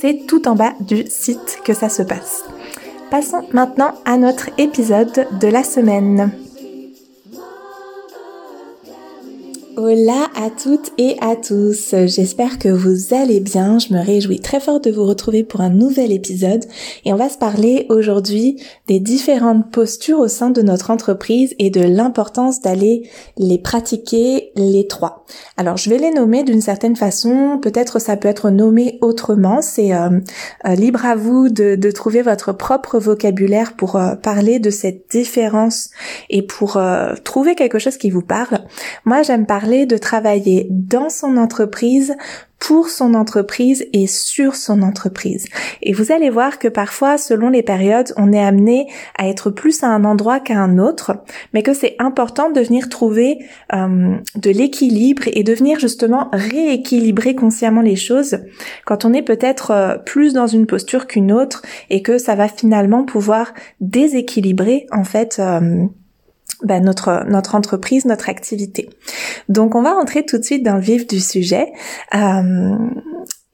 c'est tout en bas du site que ça se passe. Passons maintenant à notre épisode de la semaine. Hola à toutes et à tous, j'espère que vous allez bien, je me réjouis très fort de vous retrouver pour un nouvel épisode. Et on va se parler aujourd'hui des différentes postures au sein de notre entreprise et de l'importance d'aller les pratiquer les trois. Alors je vais les nommer d'une certaine façon, peut-être ça peut être nommé autrement, c'est euh, euh, libre à vous de, trouver votre propre vocabulaire pour euh, parler de cette différence et pour trouver quelque chose qui vous parle. Moi j'aime parler de travailler dans son entreprise pour son entreprise et sur son entreprise. Et vous allez voir que parfois, selon les périodes, on est amené à être plus à un endroit qu'à un autre, mais que c'est important de venir trouver euh, de l'équilibre et de venir justement rééquilibrer consciemment les choses quand on est peut-être euh, plus dans une posture qu'une autre et que ça va finalement pouvoir déséquilibrer en fait. Euh, ben, notre notre entreprise, notre activité. Donc on va rentrer tout de suite dans le vif du sujet. Euh,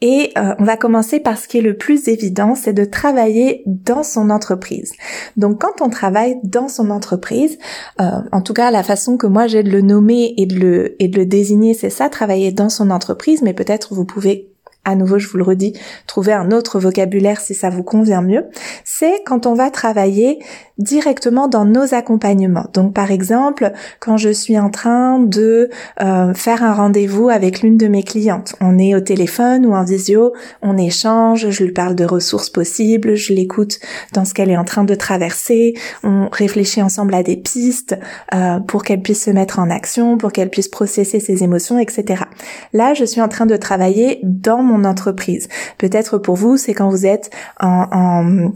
et euh, on va commencer par ce qui est le plus évident, c'est de travailler dans son entreprise. Donc quand on travaille dans son entreprise, euh, en tout cas la façon que moi j'ai de le nommer et de le et de le désigner, c'est ça, travailler dans son entreprise. Mais peut-être vous pouvez à nouveau, je vous le redis, trouver un autre vocabulaire si ça vous convient mieux, c'est quand on va travailler directement dans nos accompagnements. Donc par exemple, quand je suis en train de euh, faire un rendez-vous avec l'une de mes clientes, on est au téléphone ou en visio, on échange, je lui parle de ressources possibles, je l'écoute dans ce qu'elle est en train de traverser, on réfléchit ensemble à des pistes euh, pour qu'elle puisse se mettre en action, pour qu'elle puisse processer ses émotions, etc. Là, je suis en train de travailler dans mon entreprise. Peut-être pour vous, c'est quand vous êtes en, en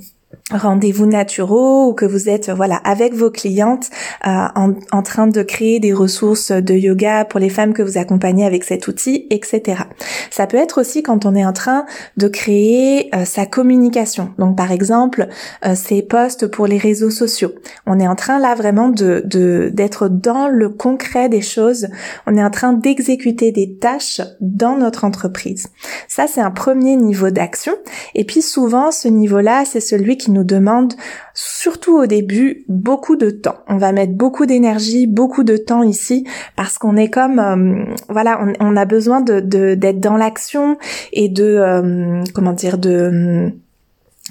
rendez-vous naturaux ou que vous êtes voilà avec vos clientes euh, en, en, train de créer des ressources de yoga pour les femmes que vous accompagnez avec cet outil, etc. Ça peut être aussi quand on est en train de créer euh, sa communication. Donc par exemple euh, ces posts pour les réseaux sociaux. On est en train là vraiment de d'être dans le concret des choses. On est en train d'exécuter des tâches dans notre entreprise. Ça c'est un premier niveau d'action. Et puis souvent ce niveau-là c'est celui qui nous demande, surtout au début, beaucoup de temps. On va mettre beaucoup d'énergie, beaucoup de temps ici, parce qu'on est comme, euh, voilà, on, a besoin de d'être dans l'action et de, euh, comment dire, de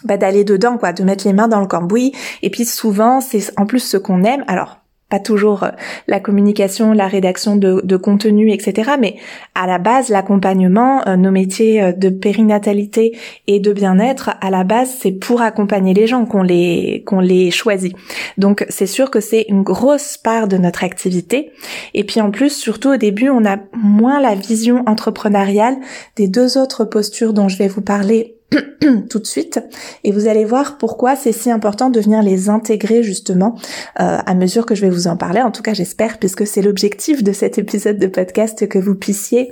bah, d'aller dedans quoi de mettre les mains dans le cambouis et puis souvent c'est en plus ce qu'on aime alors pas toujours euh, la communication, la rédaction de, contenu, etc. Mais à la base, l'accompagnement, euh, nos métiers euh, de périnatalité et de bien-être, à la base, c'est pour accompagner les gens qu'on les qu'on les choisit. Donc c'est sûr que c'est une grosse part de notre activité. Et puis en plus, surtout au début, on a moins la vision entrepreneuriale des deux autres postures dont je vais vous parler tout de suite et vous allez voir pourquoi c'est si important de venir les intégrer justement euh, à mesure que je vais vous en parler. En tout cas, j'espère puisque c'est l'objectif de cet épisode de podcast que vous puissiez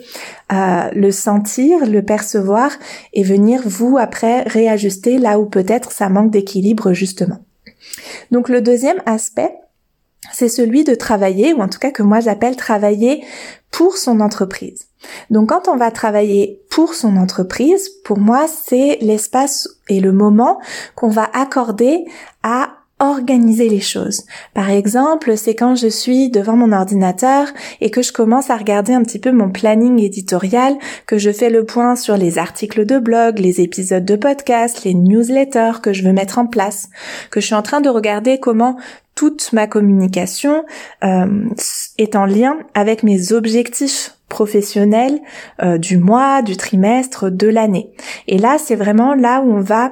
euh, le sentir, le percevoir et venir vous après réajuster là où peut-être ça manque d'équilibre justement. Donc le deuxième aspect, c'est celui de travailler, ou en tout cas que moi j'appelle travailler pour son entreprise. Donc quand on va travailler pour son entreprise, pour moi, c'est l'espace et le moment qu'on va accorder à organiser les choses. Par exemple, c'est quand je suis devant mon ordinateur et que je commence à regarder un petit peu mon planning éditorial, que je fais le point sur les articles de blog, les épisodes de podcast, les newsletters que je veux mettre en place, que je suis en train de regarder comment toute ma communication euh, est en lien avec mes objectifs professionnel euh, du mois, du trimestre, de l'année. Et là, c'est vraiment là où on va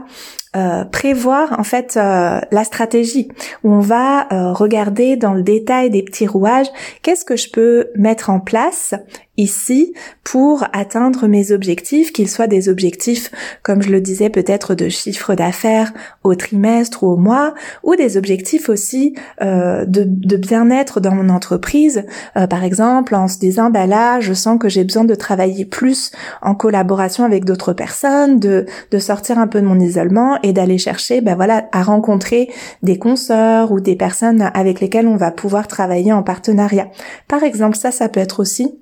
euh, prévoir en fait euh, la stratégie. Où on va euh, regarder dans le détail des petits rouages. Qu'est-ce que je peux mettre en place ici pour atteindre mes objectifs, qu'ils soient des objectifs, comme je le disais, peut-être de chiffre d'affaires au trimestre ou au mois, ou des objectifs aussi euh, de, de bien-être dans mon entreprise, euh, par exemple en se disant, bah là, je sens que j'ai besoin de travailler plus en collaboration avec d'autres personnes, de, de sortir un peu de mon isolement et d'aller chercher, bah voilà, à rencontrer des consoeurs ou des personnes avec lesquelles on va pouvoir travailler en partenariat. Par exemple, ça, ça peut être aussi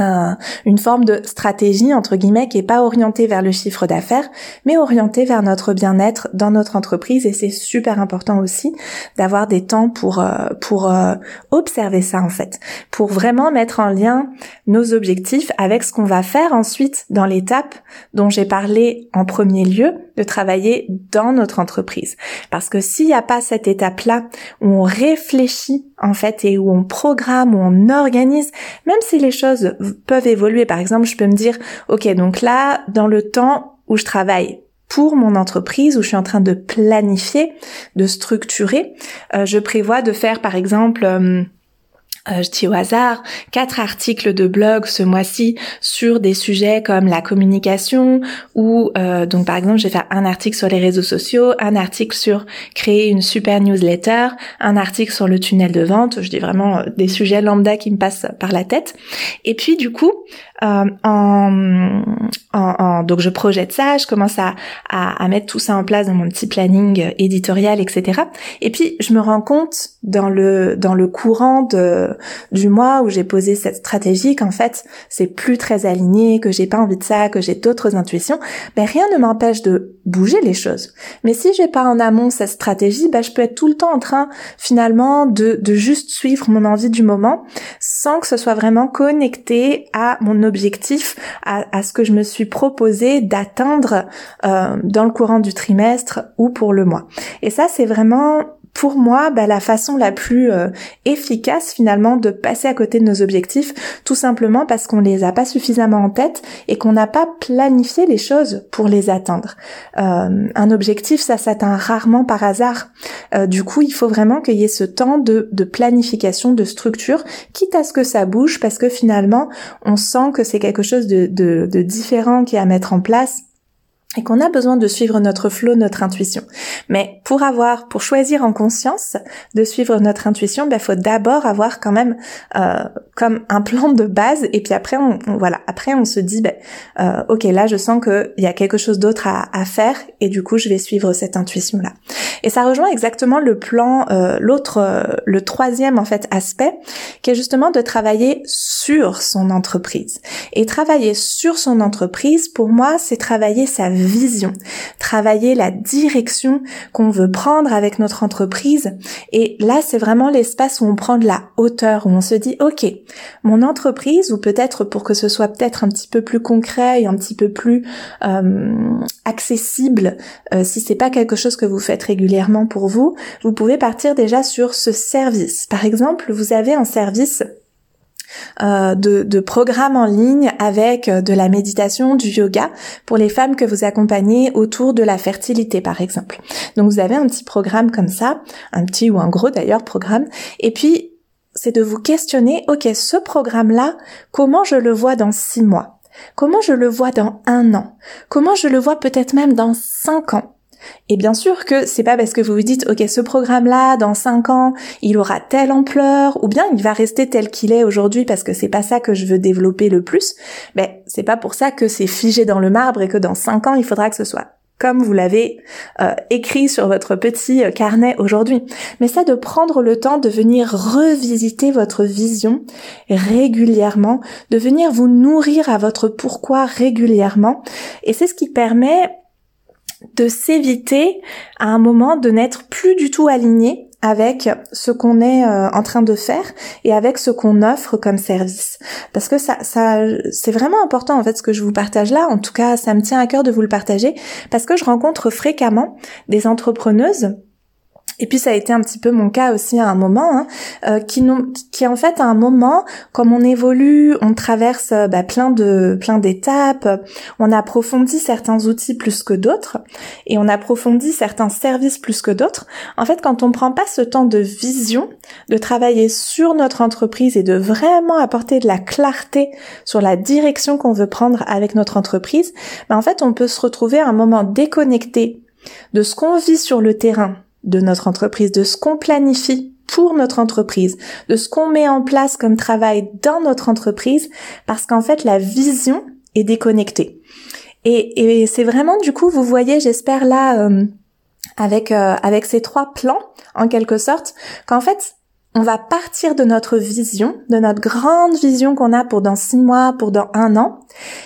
euh, une forme de stratégie entre guillemets qui est pas orientée vers le chiffre d'affaires mais orientée vers notre bien-être dans notre entreprise. Et c'est super important aussi d'avoir des temps pour euh, pour euh, observer ça en fait. Pour vraiment mettre en lien nos objectifs avec ce qu'on va faire ensuite dans l'étape dont j'ai parlé en premier lieu de travailler dans notre entreprise parce que s'il n'y a pas cette étape là où on réfléchit en fait et où on programme où on organise même si les choses peuvent évoluer. Par exemple, je peux me dire, ok, donc là, dans le temps où je travaille pour mon entreprise, où je suis en train de planifier, de structurer, euh, je prévois de faire, par exemple, euh, euh, je dis au hasard, quatre articles de blog ce mois-ci sur des sujets comme la communication ou euh, donc par exemple je vais faire un article sur les réseaux sociaux, un article sur créer une super newsletter, un article sur le tunnel de vente, je dis vraiment euh, des sujets lambda qui me passent par la tête. Et puis du coup, euh, en, en, donc je projette ça, je commence à, à, à, mettre tout ça en place dans mon petit planning éditorial, etc. Et puis je me rends compte dans le dans le courant de, du mois où j'ai posé cette stratégie qu'en fait c'est plus très aligné, que j'ai pas envie de ça, que j'ai d'autres intuitions. Ben rien ne m'empêche de bouger les choses. Mais si j'ai pas en amont cette stratégie, ben je peux être tout le temps en train finalement de de juste suivre mon envie du moment sans que ce soit vraiment connecté à mon objectif objectif, à, ce que je me suis proposé d'atteindre euh, dans le courant du trimestre ou pour le mois. Et ça, c'est vraiment pour moi bah, la façon la plus euh, efficace finalement de passer à côté de nos objectifs, tout simplement parce qu'on les a pas suffisamment en tête et qu'on n'a pas planifié les choses pour les atteindre. Euh, un objectif, ça s'atteint rarement par hasard. Euh, du coup, il faut vraiment qu'il y ait ce temps de, planification, de structure, quitte à ce que ça bouge, parce que finalement, on sent que c'est quelque chose de, de, de différent qui est à mettre en place et qu'on a besoin de suivre notre flow, notre intuition. Mais pour avoir, pour choisir en conscience de suivre notre intuition, il ben, faut d'abord avoir quand même euh, comme un plan de base, et puis après, on, voilà, après on se dit, ben, euh, ok, là je sens qu'il y a quelque chose d'autre à, à, faire, et du coup je vais suivre cette intuition là. Et ça rejoint exactement le plan, euh, l'autre, le troisième en fait aspect, qui est justement de travailler sur son entreprise. Et travailler sur son entreprise, pour moi, c'est travailler sa vie vision, travailler la direction qu'on veut prendre avec notre entreprise. Et là, c'est vraiment l'espace où on prend de la hauteur, où on se dit, OK, mon entreprise, ou peut-être pour que ce soit peut-être un petit peu plus concret et un petit peu plus euh, accessible, euh, si c'est pas quelque chose que vous faites régulièrement pour vous, vous pouvez partir déjà sur ce service. Par exemple, vous avez un service euh, de, de, programmes en ligne avec euh, de la méditation, du yoga pour les femmes que vous accompagnez autour de la fertilité par exemple. Donc vous avez un petit programme comme ça, un petit ou un gros d'ailleurs programme, et puis c'est de vous questionner, ok, ce programme-là, comment je le vois dans six mois? Comment je le vois dans un an? Comment je le vois peut-être même dans cinq ans? Et bien sûr que c'est pas parce que vous vous dites ok ce programme là dans 5 ans il aura telle ampleur ou bien il va rester tel qu'il est aujourd'hui parce que c'est pas ça que je veux développer le plus, mais ben, c'est pas pour ça que c'est figé dans le marbre et que dans 5 ans il faudra que ce soit comme vous l'avez euh, écrit sur votre petit euh, carnet aujourd'hui. Mais ça de prendre le temps de venir revisiter votre vision régulièrement, de venir vous nourrir à votre pourquoi régulièrement. Et c'est ce qui permet de s'éviter à un moment de n'être plus du tout aligné avec ce qu'on est euh, en train de faire et avec ce qu'on offre comme service. Parce que ça, ça, c'est vraiment important en fait ce que je vous partage là. En tout cas, ça me tient à cœur de vous le partager parce que je rencontre fréquemment des entrepreneuses et puis ça a été un petit peu mon cas aussi à un moment, hein, euh, qui, en fait à un moment, comme on évolue, on traverse euh, bah, plein de plein d'étapes, on approfondit certains outils plus que d'autres, et on approfondit certains services plus que d'autres. En fait, quand on prend pas ce temps de vision, de travailler sur notre entreprise et de vraiment apporter de la clarté sur la direction qu'on veut prendre avec notre entreprise, bah, en fait, on peut se retrouver à un moment déconnecté de ce qu'on vit sur le terrain de notre entreprise, de ce qu'on planifie pour notre entreprise, de ce qu'on met en place comme travail dans notre entreprise, parce qu'en fait la vision est déconnectée. Et, et c'est vraiment du coup, vous voyez, j'espère là, euh, avec euh, avec ces trois plans, en quelque sorte, qu'en fait on va partir de notre vision, de notre grande vision qu'on a pour dans six mois, pour dans un an,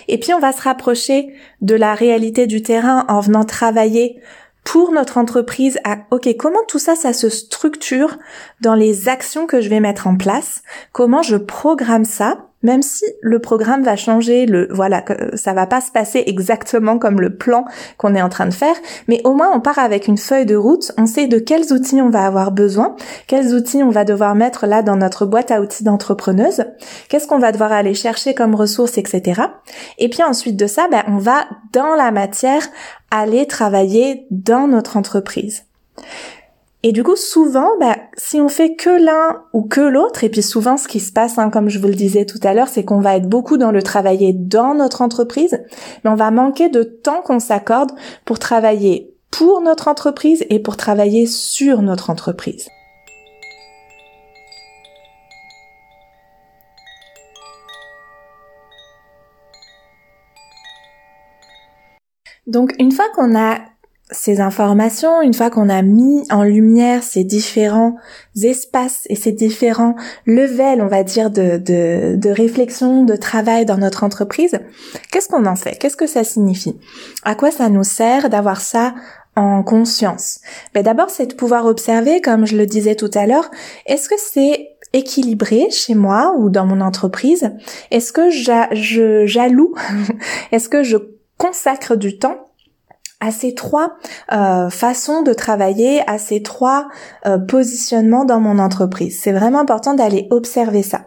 et puis on va se rapprocher de la réalité du terrain en venant travailler pour notre entreprise OK, comment tout ça ça se structure dans les actions que je vais mettre en place, comment je programme ça? Même si le programme va changer, le voilà, ça va pas se passer exactement comme le plan qu'on est en train de faire, mais au moins on part avec une feuille de route, on sait de quels outils on va avoir besoin, quels outils on va devoir mettre là dans notre boîte à outils d'entrepreneuse, qu'est-ce qu'on va devoir aller chercher comme ressources, etc. Et puis ensuite de ça, ben, on va dans la matière aller travailler dans notre entreprise. Et du coup, souvent, bah, si on fait que l'un ou que l'autre, et puis souvent ce qui se passe, hein, comme je vous le disais tout à l'heure, c'est qu'on va être beaucoup dans le travailler dans notre entreprise, mais on va manquer de temps qu'on s'accorde pour travailler pour notre entreprise et pour travailler sur notre entreprise. Donc une fois qu'on a ces informations, une fois qu'on a mis en lumière ces différents espaces et ces différents levels, on va dire, de, de, de réflexion, de travail dans notre entreprise, qu'est-ce qu'on en fait? Qu'est-ce que ça signifie? À quoi ça nous sert d'avoir ça en conscience? Ben D'abord, c'est de pouvoir observer, comme je le disais tout à l'heure, est-ce que c'est équilibré chez moi ou dans mon entreprise? Est-ce que je jaloux Est-ce que je consacre du temps à ces trois euh, façons de travailler, à ces trois euh, positionnements dans mon entreprise. C'est vraiment important d'aller observer ça.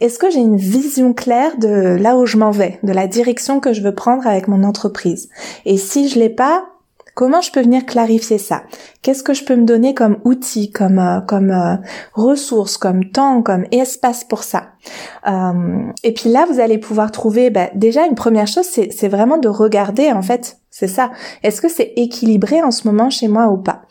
Est-ce que j'ai une vision claire de là où je m'en vais, de la direction que je veux prendre avec mon entreprise? Et si je l'ai pas, Comment je peux venir clarifier ça? Qu'est-ce que je peux me donner comme outil, comme euh, comme euh, ressource, comme temps, comme espace pour ça? Et puis là, vous allez pouvoir trouver bah, déjà une première chose, c'est vraiment de regarder en fait c'est ça. Est-ce que c'est équilibré en ce moment chez moi ou pas?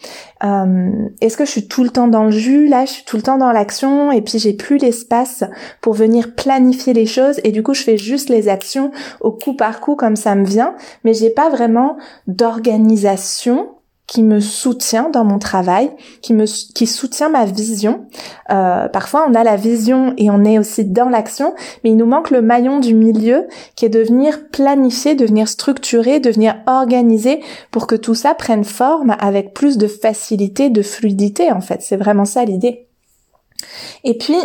Euh, Est-ce que je suis tout le temps dans le jus? Là, je suis tout le temps dans l'action et puis j'ai plus l'espace pour venir planifier les choses et du coup, je fais juste les actions au coup par coup comme ça me vient, mais j'ai pas vraiment d'organisation qui me soutient dans mon travail, qui me qui soutient ma vision. Euh, parfois, on a la vision et on est aussi dans l'action, mais il nous manque le maillon du milieu qui est de venir planifier, de venir structurer, de venir organiser pour que tout ça prenne forme avec plus de facilité, de fluidité. En fait, c'est vraiment ça l'idée. Et puis,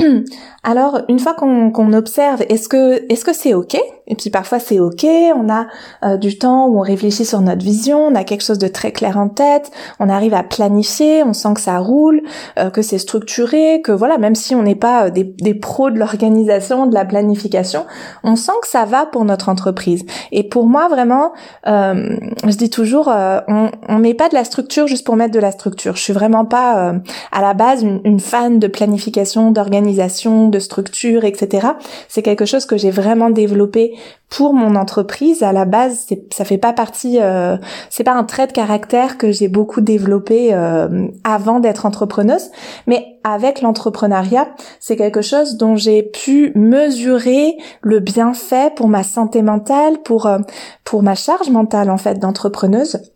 alors une fois qu'on observe, est-ce que est-ce que c'est ok? Et puis parfois c'est ok, on a euh, du temps où on réfléchit sur notre vision, on a quelque chose de très clair en tête, on arrive à planifier, on sent que ça roule, euh, que c'est structuré, que voilà, même si on n'est pas euh, des, des, pros de l'organisation, de la planification, on sent que ça va pour notre entreprise. Et pour moi vraiment, je dis toujours, on, on met pas de la structure juste pour mettre de la structure. Je suis vraiment pas à la base une, une fan de planification, d'organisation, de structure, etc. C'est quelque chose que j'ai vraiment développé pour mon entreprise. À la base, ça fait pas partie, euh, c'est pas un trait de caractère que j'ai beaucoup développé euh, avant d'être entrepreneuse, mais avec l'entrepreneuriat, c'est quelque chose dont j'ai pu mesurer le bienfait pour ma santé mentale, pour euh, pour ma charge mentale en fait d'entrepreneuse.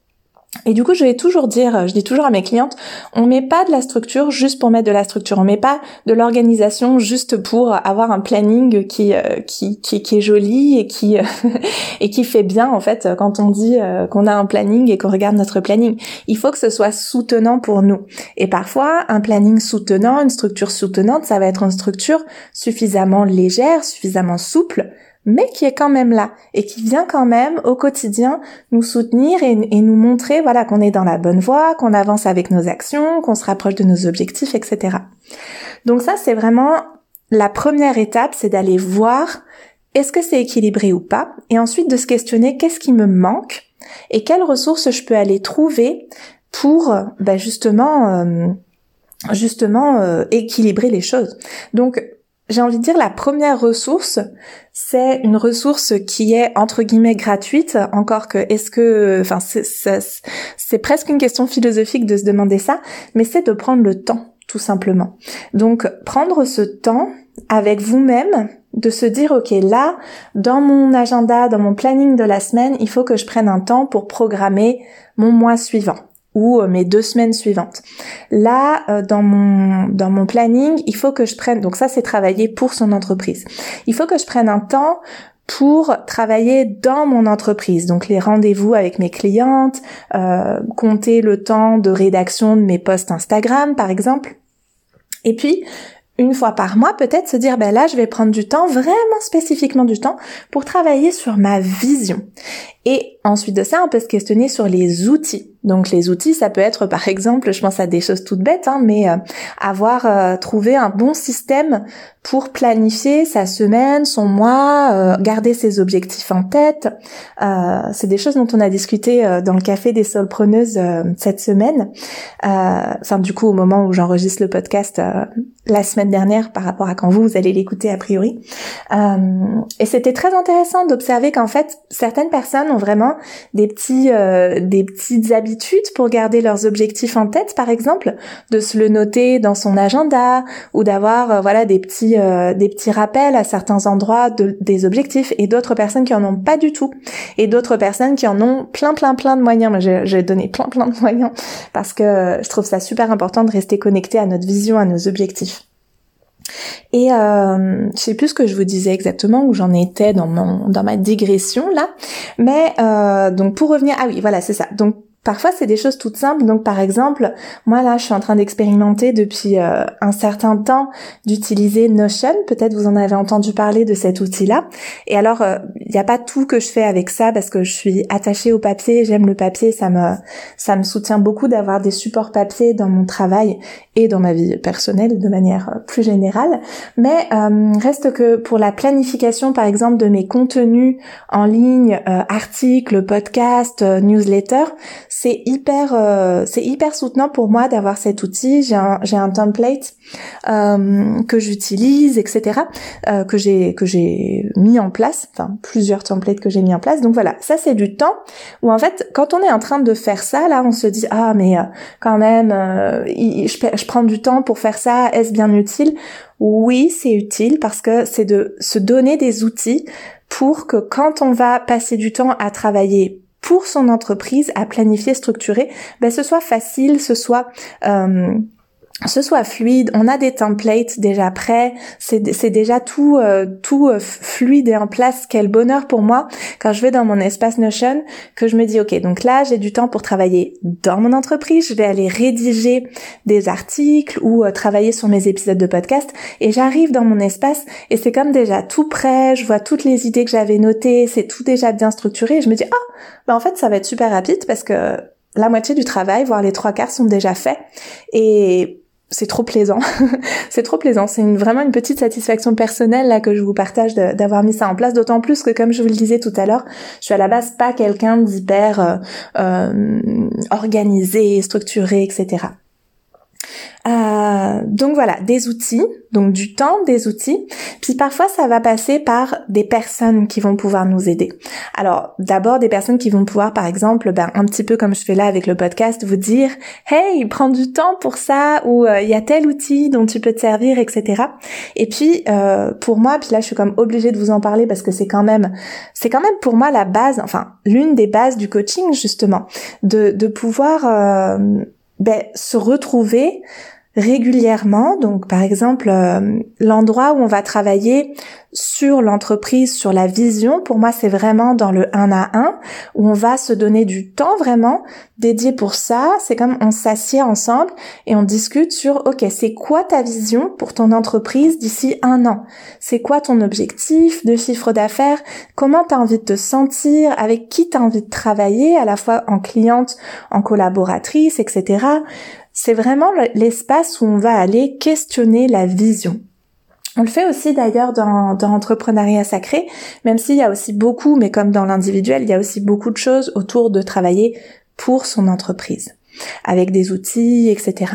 Et du coup, je vais toujours dire, je dis toujours à mes clientes, on met pas de la structure juste pour mettre de la structure, on met pas de l'organisation juste pour avoir un planning qui euh, qui, qui, est joli et qui et qui fait bien en fait quand on dit euh, qu'on a un planning et qu'on regarde notre planning. Il faut que ce soit soutenant pour nous. Et parfois, un planning soutenant, une structure soutenante, ça va être une structure suffisamment légère, suffisamment souple mais qui est quand même là et qui vient quand même au quotidien nous soutenir et, nous montrer voilà qu'on est dans la bonne voie, qu'on avance avec nos actions, qu'on se rapproche de nos objectifs, etc. Donc ça c'est vraiment la première étape, c'est d'aller voir est-ce que c'est équilibré ou pas, et ensuite de se questionner qu'est-ce qui me manque et quelles ressources je peux aller trouver pour bah, justement euh, justement euh, équilibrer les choses. Donc j'ai envie de dire la première ressource, c'est une ressource qui est entre guillemets gratuite. Encore que, est-ce que, enfin, c'est presque une question philosophique de se demander ça, mais c'est de prendre le temps, tout simplement. Donc, prendre ce temps avec vous-même, de se dire, ok, là, dans mon agenda, dans mon planning de la semaine, il faut que je prenne un temps pour programmer mon mois suivant ou euh, mes deux semaines suivantes. Là, euh, dans mon dans mon planning, il faut que je prenne. Donc ça, c'est travailler pour son entreprise. Il faut que je prenne un temps pour travailler dans mon entreprise. Donc les rendez-vous avec mes clientes, euh, compter le temps de rédaction de mes posts Instagram, par exemple. Et puis, une fois par mois, peut-être se dire, ben là, je vais prendre du temps, vraiment spécifiquement du temps, pour travailler sur ma vision. Et ensuite de ça, on peut se questionner sur les outils. Donc les outils, ça peut être par exemple, je pense à des choses toutes bêtes, hein, mais euh, avoir euh, trouvé un bon système pour planifier sa semaine, son mois, euh, garder ses objectifs en tête. c'est des choses dont on a discuté dans le café des solpreneuses cette semaine. Enfin du coup au moment où j'enregistre le podcast la semaine dernière par rapport à quand vous, vous allez l'écouter a priori. et c'était très intéressant d'observer qu'en fait certaines personnes vraiment des petits, euh, des petites habitudes pour garder leurs objectifs en tête, par exemple, de se le noter dans son agenda ou d'avoir, euh, voilà, des petits, euh, des petits rappels à certains endroits de, des objectifs et d'autres personnes qui en ont pas du tout et d'autres personnes qui en ont plein, plein, plein de moyens. Moi, j'ai donné plein, plein de moyens parce que je trouve ça super important de rester connecté à notre vision, à nos objectifs. Et euh, je sais plus ce que je vous disais exactement où j'en étais dans mon dans ma digression là, mais euh, donc pour revenir ah oui voilà c'est ça. Donc Parfois, c'est des choses toutes simples. Donc, par exemple, moi là, je suis en train d'expérimenter depuis euh, un certain temps d'utiliser Notion. Peut-être vous en avez entendu parler de cet outil-là. Et alors, il euh, n'y a pas tout que je fais avec ça parce que je suis attachée au papier. J'aime le papier. Ça me ça me soutient beaucoup d'avoir des supports papier dans mon travail et dans ma vie personnelle de manière euh, plus générale. Mais reste que pour la planification, par exemple, de mes contenus en ligne, articles, podcasts, newsletters c'est hyper euh, c'est hyper soutenant pour moi d'avoir cet outil. J'ai un j'ai un template euh, que j'utilise, etc. Euh, que j'ai que j'ai mis en place, enfin plusieurs templates que j'ai mis en place. Donc voilà, ça c'est du temps où en fait quand on est en train de faire ça, là on se dit ah mais quand même je, je prends du temps pour faire ça, est-ce bien utile? Oui, c'est utile parce que c'est de se donner des outils pour que quand on va passer du temps à travailler pour son entreprise à planifier, structurer, ben ce soit facile, ce soit euh, ce soit fluide, on a des templates déjà prêts, c'est déjà tout euh, tout euh, fluide et en place. Quel bonheur pour moi quand je vais dans mon espace Notion que je me dis ok donc là j'ai du temps pour travailler dans mon entreprise, je vais aller rédiger des articles ou euh, travailler sur mes épisodes de podcast et j'arrive dans mon espace et c'est comme déjà tout prêt, je vois toutes les idées que j'avais notées, c'est tout déjà bien structuré je me dis oh ben en fait ça va être super rapide parce que la moitié du travail, voire les trois quarts sont déjà faits et c'est trop plaisant. c'est trop plaisant. C'est vraiment une petite satisfaction personnelle là que je vous partage d'avoir mis ça en place. D'autant plus que, comme je vous le disais tout à l'heure, je suis à la base pas quelqu'un d'hyper euh, euh, organisé, structuré, etc. Euh, donc voilà, des outils, donc du temps, des outils. Puis parfois ça va passer par des personnes qui vont pouvoir nous aider. Alors d'abord des personnes qui vont pouvoir par exemple, ben, un petit peu comme je fais là avec le podcast, vous dire hey prends du temps pour ça ou euh, il y a tel outil dont tu peux te servir, etc. Et puis euh, pour moi, puis là je suis comme obligée de vous en parler parce que c'est quand même c'est quand même pour moi la base, enfin l'une des bases du coaching justement, de, de pouvoir ben, se retrouver régulièrement. Donc par exemple, euh, l'endroit où on va travailler sur l'entreprise, sur la vision, pour moi c'est vraiment dans le 1 à 1, où on va se donner du temps vraiment dédié pour ça. C'est comme on s'assied ensemble et on discute sur, ok, c'est quoi ta vision pour ton entreprise d'ici un an? C'est quoi ton objectif de chiffre d'affaires? Comment tu as envie de te sentir? Avec qui tu as envie de travailler, à la fois en cliente, en collaboratrice, etc. C'est vraiment l'espace où on va aller questionner la vision. On le fait aussi d'ailleurs dans, dans l'entrepreneuriat sacré, même s'il y a aussi beaucoup, mais comme dans l'individuel, il y a aussi beaucoup de choses autour de travailler pour son entreprise avec des outils, etc.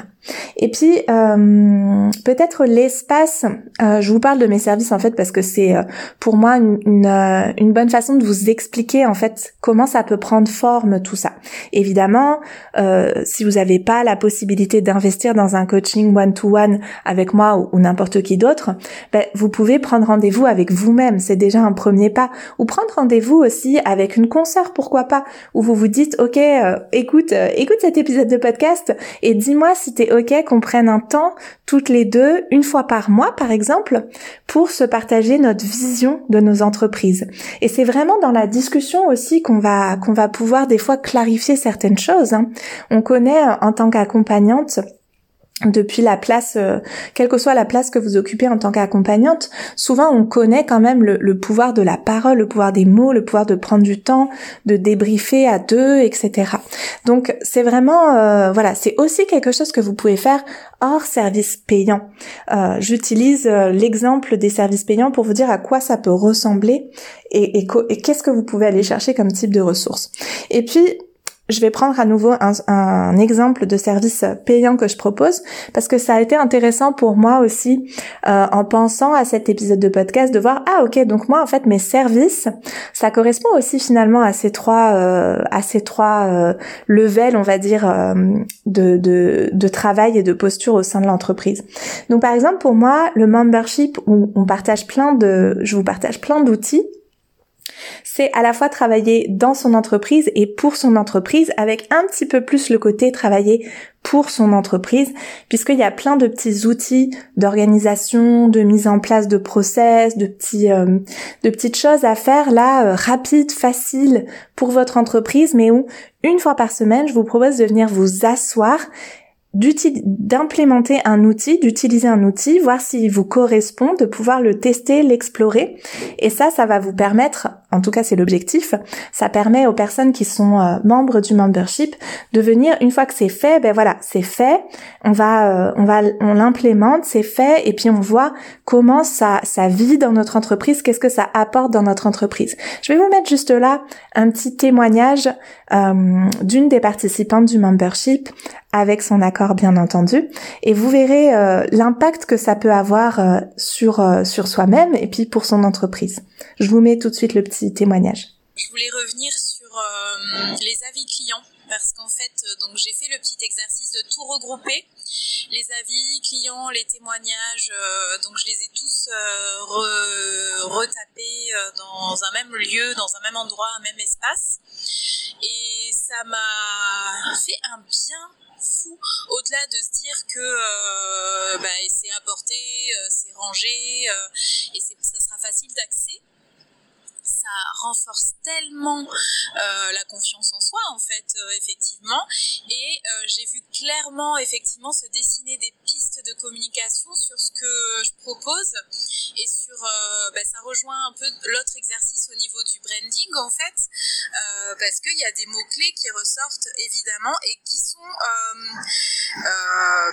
Et puis euh, peut-être l'espace. Euh, je vous parle de mes services en fait parce que c'est euh, pour moi une, une, bonne façon de vous expliquer en fait comment ça peut prendre forme tout ça. Évidemment, si vous n'avez pas la possibilité d'investir dans un coaching one to one avec moi ou, n'importe qui d'autre, ben, vous pouvez prendre rendez-vous avec vous-même. C'est déjà un premier pas. Ou prendre rendez-vous aussi avec une consoeur, pourquoi pas, où vous vous dites ok, écoute, écoute cet épisode de podcast et dis-moi si t'es ok qu'on prenne un temps toutes les deux, une fois par mois par exemple, pour se partager notre vision de nos entreprises. Et c'est vraiment dans la discussion aussi qu'on va qu'on va pouvoir des fois clarifier certaines choses. Hein. On connaît en tant qu'accompagnante depuis la place, euh, quelle que soit la place que vous occupez en tant qu'accompagnante, souvent on connaît quand même le, pouvoir de la parole, le pouvoir des mots, le pouvoir de prendre du temps, de débriefer à deux, etc. Donc c'est vraiment, euh, voilà, c'est aussi quelque chose que vous pouvez faire hors service payant. Euh, j'utilise l'exemple des services payants pour vous dire à quoi ça peut ressembler et, et qu'est-ce que vous pouvez aller chercher comme type de ressources. Et puis je vais prendre à nouveau un, exemple de service payant que je propose parce que ça a été intéressant pour moi aussi euh, en pensant à cet épisode de podcast de voir ah ok donc moi en fait mes services ça correspond aussi finalement à ces trois euh, à ces trois euh, levels on va dire de, de, de travail et de posture au sein de l'entreprise. Donc par exemple pour moi le membership où on partage plein de je vous partage plein d'outils c'est à la fois travailler dans son entreprise et pour son entreprise avec un petit peu plus le côté travailler pour son entreprise puisqu'il y a plein de petits outils d'organisation, de mise en place de process, de petits euh, de petites choses à faire là euh, rapides, faciles pour votre entreprise mais où une fois par semaine, je vous propose de venir vous asseoir d'implémenter un outil, d'utiliser un outil, voir s'il vous correspond, de pouvoir le tester, l'explorer. Et ça, ça va vous permettre, en tout cas c'est l'objectif, ça permet aux personnes qui sont euh, membres du membership de venir, une fois que c'est fait, ben voilà, c'est fait, on va, euh, on va, on l'implémente, c'est fait, et puis on voit comment ça, ça vit dans notre entreprise, qu'est-ce que ça apporte dans notre entreprise. Je vais vous mettre juste là un petit témoignage euh, d'une des participantes du membership avec son accord bien entendu et vous verrez euh, l'impact que ça peut avoir euh, sur euh, sur soi-même et puis pour son entreprise. Je vous mets tout de suite le petit témoignage. Je voulais revenir sur les avis clients parce qu'en fait donc j'ai fait le petit exercice de tout regrouper. Les avis clients, les témoignages donc je les ai tous retapés dans un même lieu, dans un même endroit, un même espace. Et ça m'a fait un bien fou au-delà de se dire que euh, bah, c'est apporté, euh, c'est rangé euh, et ça sera facile d'accès ça renforce tellement euh, la confiance en soi en fait euh, effectivement. Et euh, j'ai vu clairement effectivement se dessiner des pistes de communication sur ce que je propose. Et sur bah, ça rejoint un peu l'autre exercice au niveau du branding en fait. Parce qu'il y a des mots clés qui ressortent évidemment et qui sont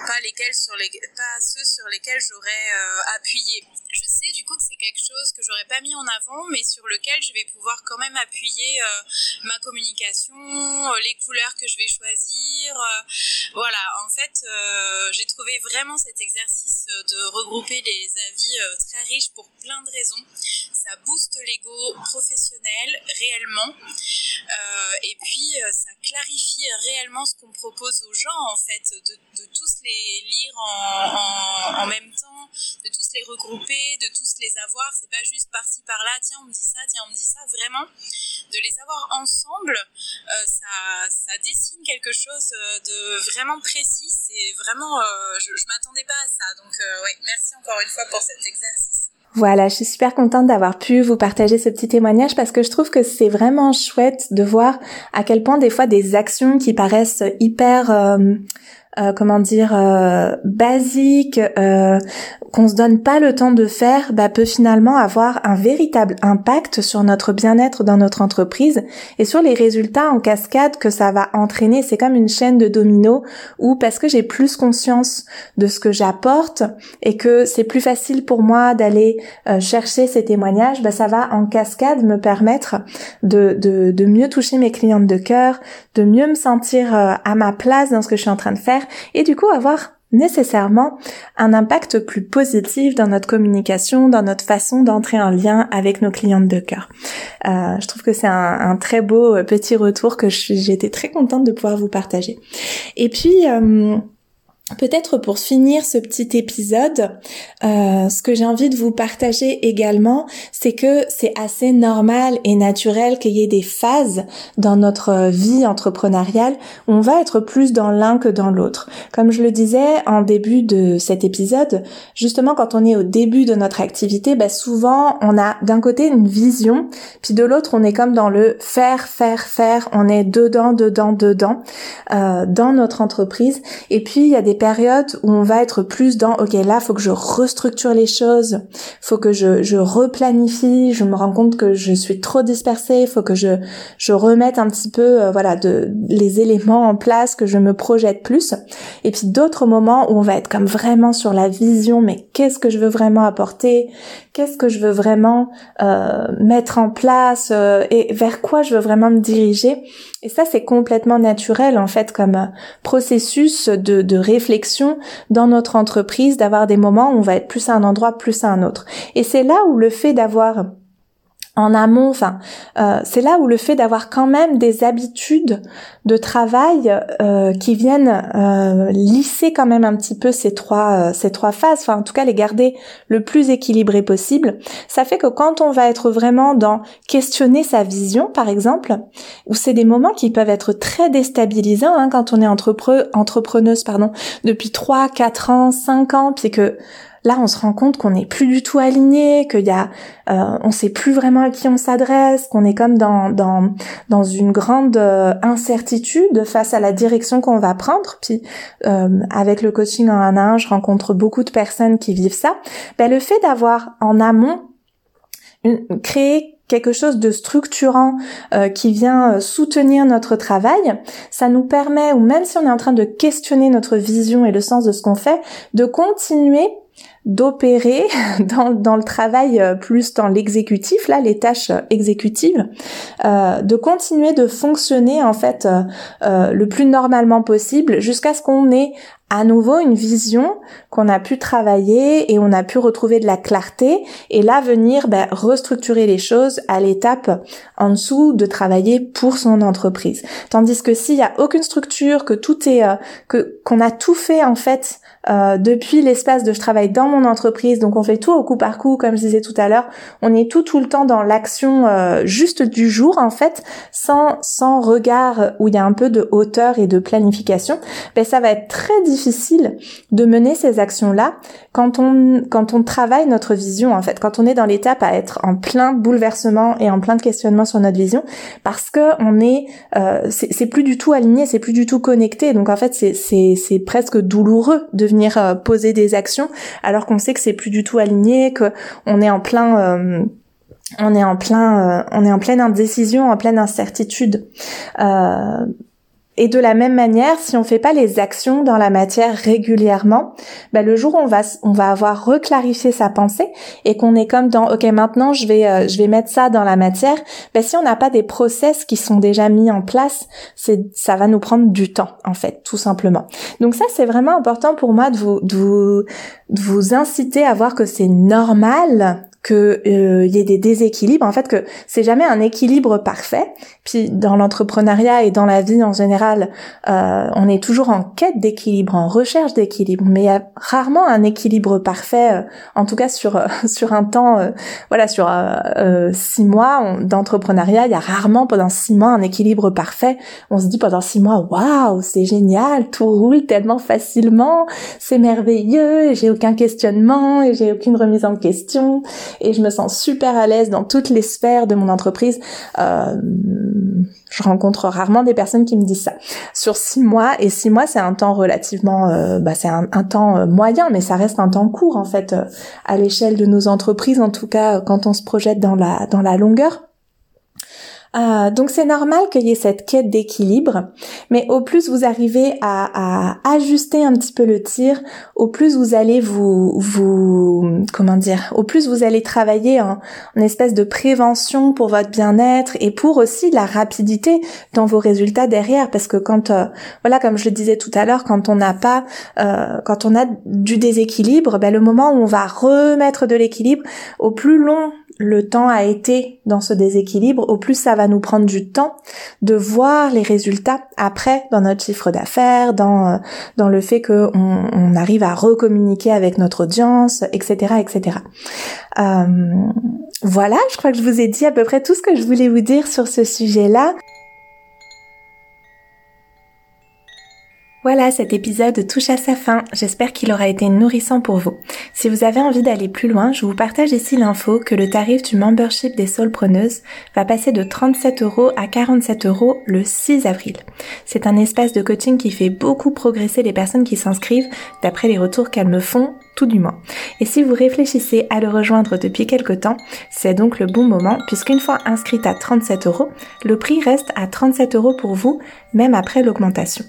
pas lesquels sur les pas ceux sur lesquels j'aurais appuyé. Je sais du coup que c'est quelque chose que j'aurais pas mis en avant mais sur lequel je vais pouvoir quand même appuyer euh, ma communication, euh, les couleurs que je vais choisir. Euh, voilà, en fait, j'ai trouvé vraiment cet exercice de regrouper les avis très riche pour plein de raisons. Ça booste l'ego professionnel réellement. Euh, et puis, ça clarifie réellement ce qu'on propose aux gens, en fait, de, de tous les lire en, en, en, même temps, de tous les regrouper, de tous les avoir. C'est pas juste par-ci par-là, tiens, on me dit ça, tiens, on me dit ça. Vraiment, de les avoir ensemble, ça, ça dessine quelque chose de vraiment précis. C'est vraiment, je, je m'attendais pas à ça. Donc, ouais, merci encore une fois pour cet exercice. Voilà, je suis super contente d'avoir pu vous partager ce petit témoignage parce que je trouve que c'est vraiment chouette de voir à quel point des fois des actions qui paraissent hyper euh, euh, comment dire euh, basique, euh, qu'on se donne pas le temps de faire, bah, peut finalement avoir un véritable impact sur notre bien-être dans notre entreprise et sur les résultats en cascade que ça va entraîner. C'est comme une chaîne de dominos où parce que j'ai plus conscience de ce que j'apporte et que c'est plus facile pour moi d'aller chercher ces témoignages, bah, ça va en cascade me permettre de, mieux toucher mes clientes de cœur, de mieux me sentir à ma place dans ce que je suis en train de faire et du coup avoir nécessairement un impact plus positif dans notre communication, dans notre façon d'entrer en lien avec nos clientes de cœur. Euh, je trouve que c'est un, très beau euh, petit retour que j'étais très contente de pouvoir vous partager. Et puis, euh, Peut-être pour finir ce petit épisode, euh, ce que j'ai envie de vous partager également, c'est que c'est assez normal et naturel qu'il y ait des phases dans notre vie entrepreneuriale où on va être plus dans l'un que dans l'autre. Comme je le disais en début de cet épisode, justement quand on est au début de notre activité, bah souvent on a d'un côté une vision, puis de l'autre on est comme dans le faire, faire, faire, on est dedans, dedans, dedans euh, dans notre entreprise. Et puis il y a des périodes où on va être plus dans ok là faut que je restructure les choses, faut que je, je replanifie, je me rends compte que je suis trop dispersée, faut que je je remette un petit peu euh, voilà de les éléments en place, que je me projette plus. Et puis d'autres moments où on va être comme vraiment sur la vision, mais qu'est-ce que je veux vraiment apporter, qu'est-ce que je veux vraiment euh, mettre en place euh, et vers quoi je veux vraiment me diriger? Et ça, c'est complètement naturel en fait comme euh, processus de, de réflexion dans notre entreprise, d'avoir des moments où on va être plus à un endroit, plus à un autre. Et c'est là où le fait d'avoir en amont, enfin, euh, c'est là où le fait d'avoir quand même des habitudes de travail euh, qui viennent euh, lisser quand même un petit peu ces trois ces trois phases, enfin en tout cas les garder le plus équilibré possible, ça fait que quand on va être vraiment dans questionner sa vision, par exemple, où c'est des moments qui peuvent être très déstabilisants hein, quand on est entrepreneuse pardon depuis 3, 4 ans, 5 ans, puis que là on se rend compte qu'on n'est plus du tout aligné, qu'il y a, euh, on sait plus vraiment à qui on s'adresse, qu'on est comme dans dans dans une grande euh, incertitude face à la direction qu'on va prendre. Puis euh, avec le coaching en un à je rencontre beaucoup de personnes qui vivent ça. Ben, le fait d'avoir en amont une, créé quelque chose de structurant euh, qui vient soutenir notre travail, ça nous permet, ou même si on est en train de questionner notre vision et le sens de ce qu'on fait, de continuer d'opérer dans, dans, le travail euh, plus dans l'exécutif, là, les tâches euh, exécutives, euh, de continuer de fonctionner en fait euh, le plus normalement possible jusqu'à ce qu'on ait à nouveau une vision qu'on a pu travailler et on a pu retrouver de la clarté et là venir ben, restructurer les choses à l'étape en dessous de travailler pour son entreprise. Tandis que s'il y a aucune structure, que tout est que qu'on a tout fait en fait euh, depuis l'espace de je travaille dans mon entreprise, donc on fait tout au coup par coup, comme je disais tout à l'heure, on est tout tout le temps dans l'action euh, juste du jour en fait, sans sans regard où il y a un peu de hauteur et de planification, ben ça va être très difficile de mener ces actions là quand on quand on travaille notre vision en fait, quand on est dans l'étape à être en plein bouleversement et en plein de questionnement sur notre vision, parce que on est euh, c'est plus du tout aligné, c'est plus du tout connecté, donc en fait c'est presque douloureux de venir euh, poser des actions alors qu'on sait que c'est plus du tout aligné, que on est en plein euh, on est en plein euh, on est en pleine indécision, en pleine incertitude. Et de la même manière, si on fait pas les actions dans la matière régulièrement, bah le jour où on va on va avoir reclarifié sa pensée et qu'on est comme dans ok maintenant je vais euh, je vais mettre ça dans la matière, bah si on n'a pas des process qui sont déjà mis en place, c'est ça va nous prendre du temps en fait tout simplement. Donc ça c'est vraiment important pour moi de vous de vous, de vous inciter à voir que c'est normal que euh, y ait des déséquilibres, en fait que c'est jamais un équilibre parfait. Puis dans l'entrepreneuriat et dans la vie en général, euh, on est toujours en quête d'équilibre, en recherche d'équilibre, mais il y a rarement un équilibre parfait. Euh, en tout cas sur sur un temps, voilà, sur six mois d'entrepreneuriat, il y a rarement pendant six mois un équilibre parfait. On se dit pendant six mois, waouh, c'est génial, tout roule tellement facilement, c'est merveilleux, j'ai aucun questionnement et j'ai aucune remise en question et je me sens super à l'aise dans toutes les sphères de mon entreprise. Euh, je rencontre rarement des personnes qui me disent ça. Sur six mois, et six mois c'est un temps relativement, euh, bah, c'est un, temps euh, moyen, mais ça reste un temps court en fait à l'échelle de nos entreprises, en tout cas quand on se projette dans la dans la longueur. Euh, donc c'est normal qu'il y ait cette quête d'équilibre, mais au plus vous arrivez à, ajuster un petit peu le tir, au plus vous allez vous, vous comment dire, au plus vous allez travailler en, en espèce de prévention pour votre bien-être et pour aussi la rapidité dans vos résultats derrière, parce que quand, euh, voilà, comme je le disais tout à l'heure, quand on n'a pas, euh, quand on a du déséquilibre, ben, le moment où on va remettre de l'équilibre, au plus long le temps a été dans ce déséquilibre, au plus ça va nous prendre du temps de voir les résultats après dans notre chiffre d'affaires, dans euh, dans le fait qu'on on arrive à recommuniquer avec notre audience, etc., etc. Euh, voilà, je crois que je vous ai dit à peu près tout ce que je voulais vous dire sur ce sujet-là. Voilà, cet épisode touche à sa fin. J'espère qu'il aura été nourrissant pour vous. Si vous avez envie d'aller plus loin, je vous partage ici l'info que le tarif du membership des preneuses va passer de 37 euros à 47 euros le 6 avril. C'est un espace de coaching qui fait beaucoup progresser les personnes qui s'inscrivent, d'après les retours qu'elles me font, tout du moins. Et si vous réfléchissez à le rejoindre depuis quelque temps, c'est donc le bon moment, puisqu'une fois inscrite à 37 euros, le prix reste à 37 euros pour vous, même après l'augmentation.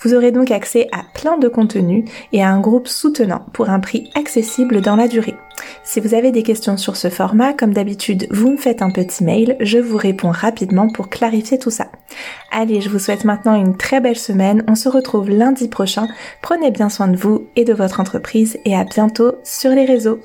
Vous aurez donc accès à plein de contenus et à un groupe soutenant pour un prix accessible dans la durée. Si vous avez des questions sur ce format, comme d'habitude, vous me faites un petit mail, je vous réponds rapidement pour clarifier tout ça. Allez, je vous souhaite maintenant une très belle semaine, on se retrouve lundi prochain, prenez bien soin de vous et de votre entreprise et à bientôt sur les réseaux.